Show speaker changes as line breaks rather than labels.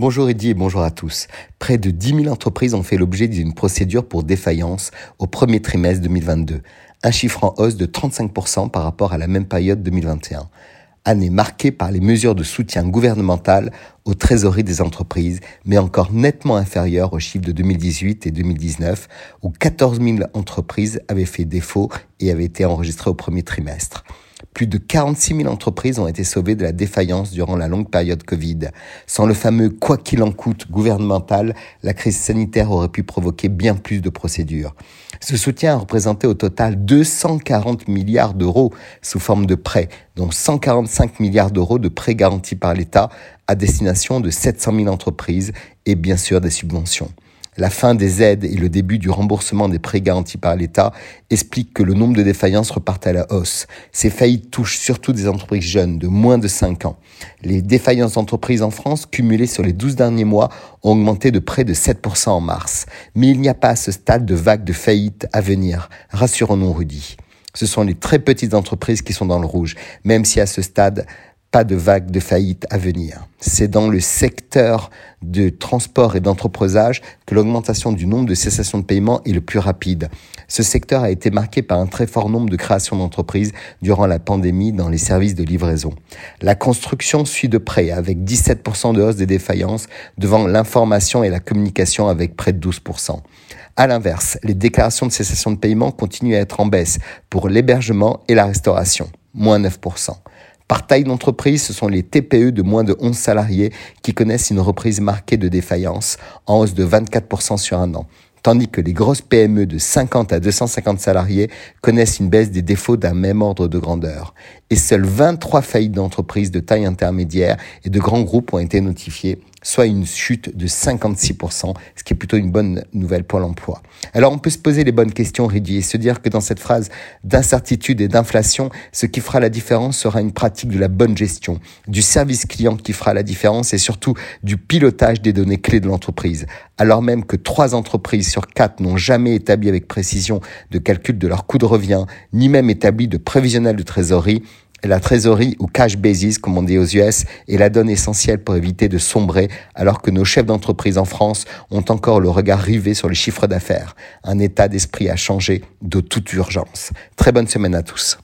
Bonjour Eddy et bonjour à tous. Près de 10 000 entreprises ont fait l'objet d'une procédure pour défaillance au premier trimestre 2022, un chiffre en hausse de 35% par rapport à la même période 2021. Année marquée par les mesures de soutien gouvernemental aux trésoreries des entreprises, mais encore nettement inférieure aux chiffres de 2018 et 2019, où 14 000 entreprises avaient fait défaut et avaient été enregistrées au premier trimestre. Plus de 46 000 entreprises ont été sauvées de la défaillance durant la longue période Covid. Sans le fameux quoi qu'il en coûte gouvernemental, la crise sanitaire aurait pu provoquer bien plus de procédures. Ce soutien a représenté au total 240 milliards d'euros sous forme de prêts, dont 145 milliards d'euros de prêts garantis par l'État à destination de 700 000 entreprises et bien sûr des subventions. La fin des aides et le début du remboursement des prêts garantis par l'État expliquent que le nombre de défaillances reparte à la hausse. Ces faillites touchent surtout des entreprises jeunes de moins de 5 ans. Les défaillances d'entreprises en France, cumulées sur les 12 derniers mois, ont augmenté de près de 7% en mars. Mais il n'y a pas à ce stade de vague de faillites à venir. Rassurons-nous, Rudy. Ce sont les très petites entreprises qui sont dans le rouge, même si à ce stade, pas de vague de faillite à venir. C'est dans le secteur de transport et d'entreposage que l'augmentation du nombre de cessations de paiement est le plus rapide. Ce secteur a été marqué par un très fort nombre de créations d'entreprises durant la pandémie dans les services de livraison. La construction suit de près avec 17% de hausse des défaillances devant l'information et la communication avec près de 12%. À l'inverse, les déclarations de cessation de paiement continuent à être en baisse pour l'hébergement et la restauration, moins 9%. Par taille d'entreprise, ce sont les TPE de moins de 11 salariés qui connaissent une reprise marquée de défaillance, en hausse de 24% sur un an tandis que les grosses PME de 50 à 250 salariés connaissent une baisse des défauts d'un même ordre de grandeur. Et seuls 23 faillites d'entreprises de taille intermédiaire et de grands groupes ont été notifiées soit une chute de 56%, ce qui est plutôt une bonne nouvelle pour l'emploi. Alors on peut se poser les bonnes questions, Ridi, et se dire que dans cette phrase d'incertitude et d'inflation, ce qui fera la différence sera une pratique de la bonne gestion, du service client qui fera la différence et surtout du pilotage des données clés de l'entreprise. Alors même que trois entreprises sur quatre n'ont jamais établi avec précision de calcul de leur coût de revient, ni même établi de prévisionnel de trésorerie, la trésorerie ou cash basis, comme on dit aux US, est la donne essentielle pour éviter de sombrer alors que nos chefs d'entreprise en France ont encore le regard rivé sur les chiffres d'affaires. Un état d'esprit à changer de toute urgence. Très bonne semaine à tous.